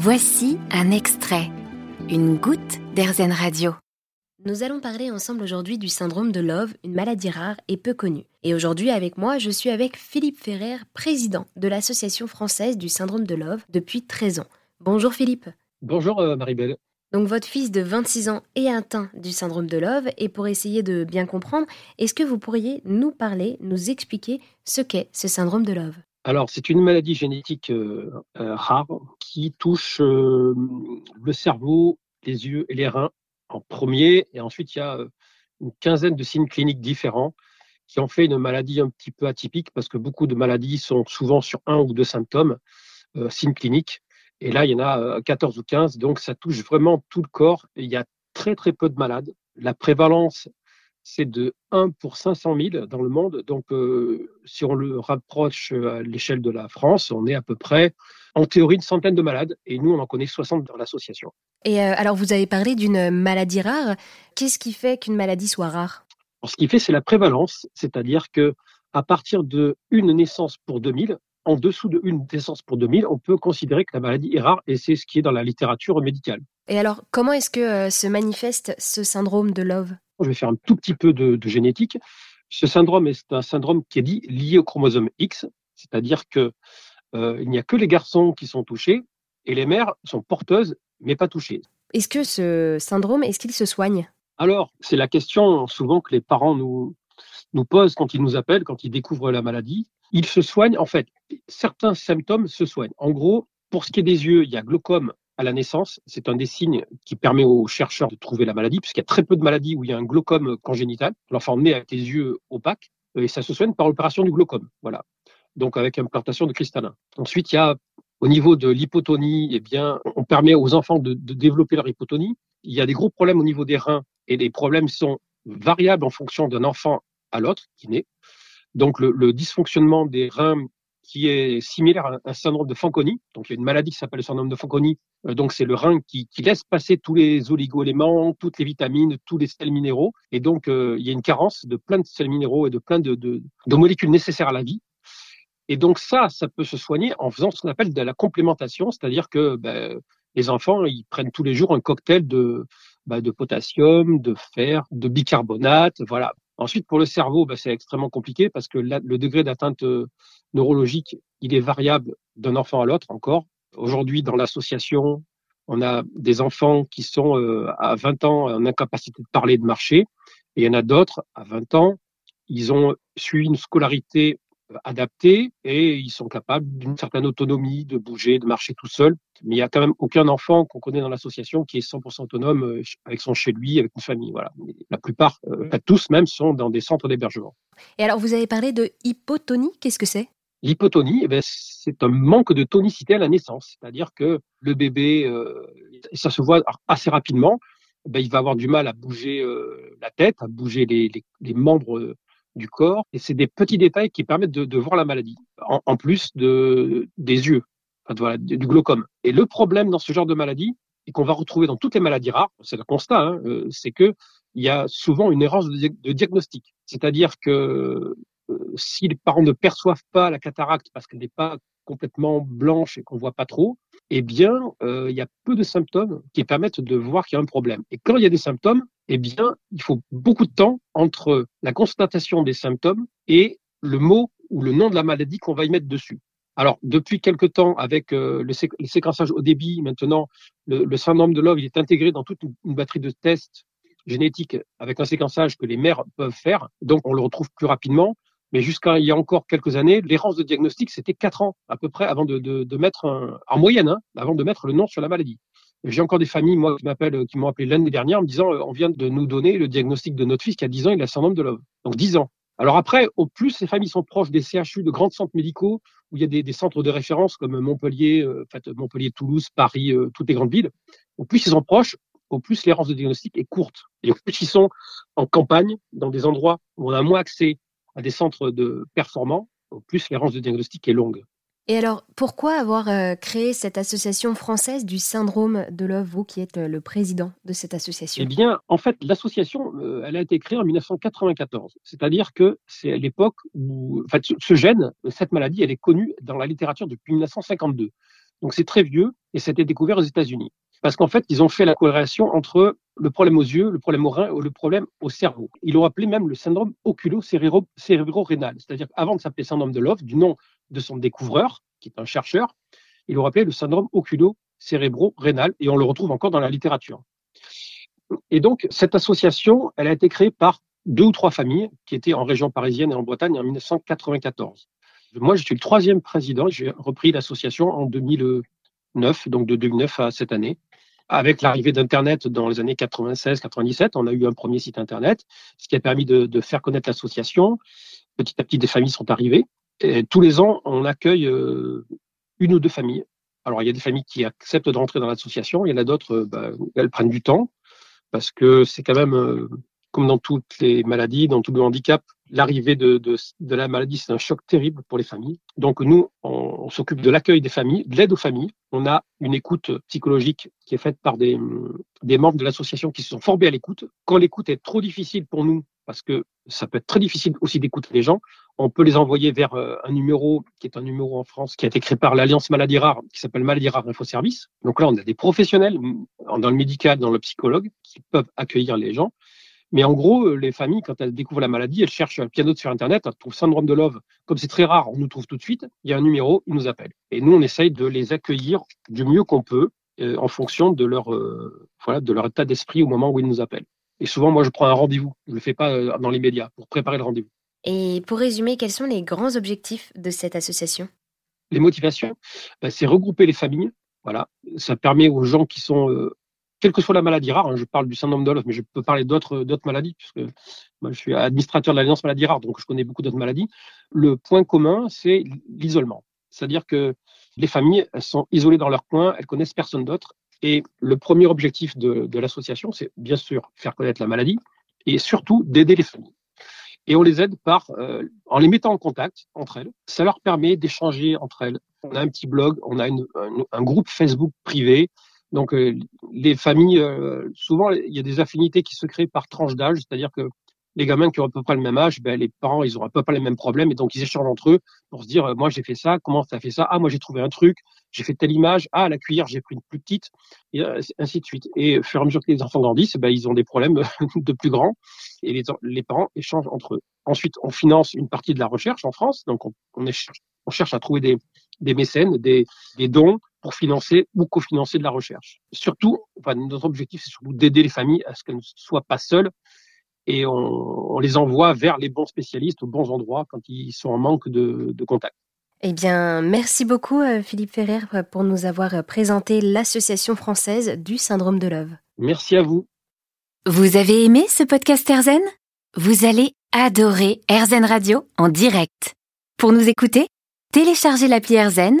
Voici un extrait, une goutte d'Airzen Radio. Nous allons parler ensemble aujourd'hui du syndrome de Love, une maladie rare et peu connue. Et aujourd'hui avec moi, je suis avec Philippe Ferrer, président de l'Association française du syndrome de Love depuis 13 ans. Bonjour Philippe. Bonjour euh, Maribel. Donc votre fils de 26 ans est atteint du syndrome de Love et pour essayer de bien comprendre, est-ce que vous pourriez nous parler, nous expliquer ce qu'est ce syndrome de Love? Alors, c'est une maladie génétique euh, euh, rare qui touche le cerveau, les yeux et les reins en premier. Et ensuite, il y a une quinzaine de signes cliniques différents qui ont fait une maladie un petit peu atypique parce que beaucoup de maladies sont souvent sur un ou deux symptômes, signes cliniques. Et là, il y en a 14 ou 15. Donc, ça touche vraiment tout le corps. il y a très, très peu de malades. La prévalence c'est de 1 pour 500 000 dans le monde. Donc, euh, si on le rapproche à l'échelle de la France, on est à peu près, en théorie, une centaine de malades. Et nous, on en connaît 60 dans l'association. Et euh, alors, vous avez parlé d'une maladie rare. Qu'est-ce qui fait qu'une maladie soit rare? Ce qui fait, c'est la prévalence. C'est-à-dire que à partir de une naissance pour 2000, en dessous de une naissance pour 2000, on peut considérer que la maladie est rare et c'est ce qui est dans la littérature médicale. Et alors, comment est-ce que euh, se manifeste ce syndrome de Love? Je vais faire un tout petit peu de, génétique. Ce syndrome est un syndrome qui est dit lié au chromosome X, c'est-à-dire que euh, il n'y a que les garçons qui sont touchés et les mères sont porteuses mais pas touchées. Est-ce que ce syndrome, est-ce qu'il se soigne? Alors, c'est la question souvent que les parents nous, nous posent quand ils nous appellent, quand ils découvrent la maladie. Il se soigne, en fait, certains symptômes se soignent. En gros, pour ce qui est des yeux, il y a glaucome à la naissance. C'est un des signes qui permet aux chercheurs de trouver la maladie, puisqu'il y a très peu de maladies où il y a un glaucome congénital. L'enfant naît avec les yeux opaques et ça se soigne par l'opération du glaucome. Voilà. Donc avec implantation de cristallin. Ensuite, il y a au niveau de l'hypotonie, eh bien, on permet aux enfants de, développer leur hypotonie. Il y a des gros problèmes au niveau des reins et les problèmes sont variables en fonction d'un enfant à l'autre qui naît. Donc le, dysfonctionnement des reins qui est similaire à un syndrome de Fanconi. Donc, il y a une maladie qui s'appelle le syndrome de Fanconi. Euh, donc, c'est le rein qui, laisse passer tous les oligo-éléments, toutes les vitamines, tous les sels minéraux. Et donc, euh, il y a une carence de plein de sels minéraux et de plein de molécules nécessaires à la vie. Et donc, ça, ça peut se soigner en faisant ce qu'on appelle de la complémentation, c'est-à-dire que ben, les enfants, ils prennent tous les jours un cocktail de, ben, de potassium, de fer, de bicarbonate, voilà, Ensuite, pour le cerveau, bah, c'est extrêmement compliqué parce que le degré d'atteinte euh, neurologique, il est variable d'un enfant à l'autre encore. Aujourd'hui, dans l'association, on a des enfants qui sont euh, à 20 ans en incapacité de parler, de marcher, et il y en a d'autres à 20 ans, ils ont suivi une scolarité adaptés et ils sont capables d'une certaine autonomie, de bouger, de marcher tout seul. Mais il y a quand même aucun enfant qu'on connaît dans l'association qui est 100% autonome euh, avec son chez lui, avec une famille. Voilà. La plupart, euh, tous même, sont dans des centres d'hébergement. Et alors, vous avez parlé de hypotonie. Qu'est-ce que c'est? L'hypotonie, eh ben, c'est un manque de tonicité à la naissance. C'est-à-dire que le bébé, euh, ça se voit assez rapidement, eh ben, il va avoir du mal à bouger euh, la tête, à bouger les, les, les membres du corps. Et c'est des petits détails qui permettent de, voir la maladie, en, plus de, des yeux, du glaucome. Et le problème dans ce genre de maladie, et qu'on va retrouver dans toutes les maladies rares, c'est le constat, hein, euh, c'est que il y a souvent une erreur de, diagnostic. C'est-à-dire que euh, si les parents ne perçoivent pas la cataracte parce qu'elle n'est pas complètement blanche et qu'on voit pas trop, eh bien, euh, il y a peu de symptômes qui permettent de voir qu'il y a un problème. Et quand il y a des symptômes, eh bien, il faut beaucoup de temps entre la constatation des symptômes et le mot ou le nom de la maladie qu'on va y mettre dessus. Alors, depuis quelque temps, avec euh, le, séquençage au débit, maintenant, le, syndrome de Love, est intégré dans toute une, batterie de tests génétiques avec un séquençage que les mères peuvent faire. Donc, on le retrouve plus rapidement. Mais jusqu'à il y a encore quelques années, l'errance de diagnostic, c'était quatre ans à peu près avant de, de, de mettre, un, en moyenne, hein, avant de mettre le nom sur la maladie. J'ai encore des familles, moi, qui m'appellent, qui m'ont appelé l'année dernière en me disant, euh, on vient de nous donner le diagnostic de notre fils qui a 10 ans, il a syndrome de Love. Donc 10 ans. Alors après, au plus ces familles sont proches des CHU, de grands centres médicaux, où il y a des, des centres de référence comme Montpellier, euh, en fait, Montpellier, Toulouse, Paris, euh, toutes les grandes villes, au plus ils sont proches, au plus l'errance de diagnostic est courte. Et au plus ils sont en campagne, dans des endroits où on a moins accès à des centres de performants, au plus l'errance de diagnostic est longue. Et alors, pourquoi avoir euh, créé cette association française du syndrome de Love, vous qui êtes euh, le président de cette association? Eh bien, en fait, l'association, euh, elle a été créée en 1994. C'est-à-dire que c'est à l'époque où, en fait, ce, gène, cette maladie, elle est connue dans la littérature depuis 1952. Donc c'est très vieux et ça a été découvert aux États-Unis. Parce qu'en fait, ils ont fait la corrélation entre le problème aux yeux, le problème aux reins ou le problème au cerveau. Ils l'ont appelé même le syndrome oculo-cérébro-rénal. C'est-à-dire qu'avant de s'appeler syndrome de Love, du nom de son découvreur, qui est un chercheur, ils l'ont appelé le syndrome oculo-cérébro-rénal et on le retrouve encore dans la littérature. Et donc, cette association, elle a été créée par deux ou trois familles qui étaient en région parisienne et en Bretagne en 1994. Moi, je suis le troisième président. J'ai repris l'association en 2009, donc de 2009 à cette année. Avec l'arrivée d'Internet dans les années 96-97, on a eu un premier site Internet, ce qui a permis de, faire connaître l'association. Petit à petit, des familles sont arrivées. Et tous les ans, on accueille euh, une ou deux familles. Alors, il y a des familles qui acceptent de rentrer dans l'association. Il y en a d'autres, euh, bah, elles prennent du temps parce que c'est quand même euh, comme dans toutes les maladies, dans tout le handicap, l'arrivée de, de, de, la maladie, c'est un choc terrible pour les familles. Donc nous, on, s'occupe de l'accueil des familles, de l'aide aux familles. On a une écoute psychologique qui est faite par des, des membres de l'association qui se sont formés à l'écoute. Quand l'écoute est trop difficile pour nous, parce que ça peut être très difficile aussi d'écouter les gens, on peut les envoyer vers euh, un numéro qui est un numéro en France qui a été créé par l'Alliance Maladie Rare, qui s'appelle Maladie Rare Info Service. Donc là, on a des professionnels dans le médical, dans le psychologue, qui peuvent accueillir les gens. Mais en gros, euh, les familles, quand elles découvrent la maladie, elles cherchent un piano sur Internet, elles trouvent syndrome de Love. Comme c'est très rare, on nous trouve tout de suite. Il y a un numéro, ils nous appellent. Et nous, on essaye de les accueillir du mieux qu'on peut euh, en fonction de leur, euh, voilà, de leur état d'esprit au moment où ils nous appellent. Et souvent, moi, je prends un rendez-vous. Je ne le fais pas dans les médias pour préparer le rendez-vous. Et pour résumer, quels sont les grands objectifs de cette association? Les motivations, ben, c'est regrouper les familles. Voilà, ça permet aux gens qui sont quelle que soit la maladie rare, hein, je parle du syndrome de mais je peux parler d'autres maladies, puisque moi je suis administrateur de l'Alliance maladie rare, donc je connais beaucoup d'autres maladies. Le point commun, c'est l'isolement. C'est-à-dire que les familles, elles sont isolées dans leur coin, elles connaissent personne d'autre. Et le premier objectif de, de l'association, c'est bien sûr faire connaître la maladie et surtout d'aider les familles. Et on les aide par, euh, en les mettant en contact entre elles. Ça leur permet d'échanger entre elles. On a un petit blog, on a une, un, un, groupe Facebook privé donc euh, les familles, euh, souvent il y a des affinités qui se créent par tranche d'âge, c'est-à-dire que les gamins qui ont à peu près le même âge, ben, les parents, ils auront à peu près les mêmes problèmes, et donc ils échangent entre eux pour se dire, euh, moi j'ai fait ça, comment tu as fait ça? Ah, moi j'ai trouvé un truc, j'ai fait telle image, ah, la cuillère, j'ai pris une plus petite, et ainsi de suite. Et au fur et à mesure que les enfants grandissent, ben, ils ont des problèmes de plus grands, et les, parents échangent entre eux. Ensuite, on finance une partie de la recherche en France, donc on, cherche à trouver des, mécènes, des dons pour financer ou cofinancer de la recherche. Surtout, enfin, notre objectif, c'est surtout d'aider les familles à ce qu'elles ne soient pas seules et on, on, les envoie vers les bons spécialistes aux bons endroits quand ils sont en manque de, de contact. Eh bien, merci beaucoup euh, Philippe Ferrer pour nous avoir présenté l'Association française du syndrome de Love. Merci à vous. Vous avez aimé ce podcast Erzen? Vous allez adorer Erzen Radio en direct. Pour nous écouter, téléchargez l'appli Erzen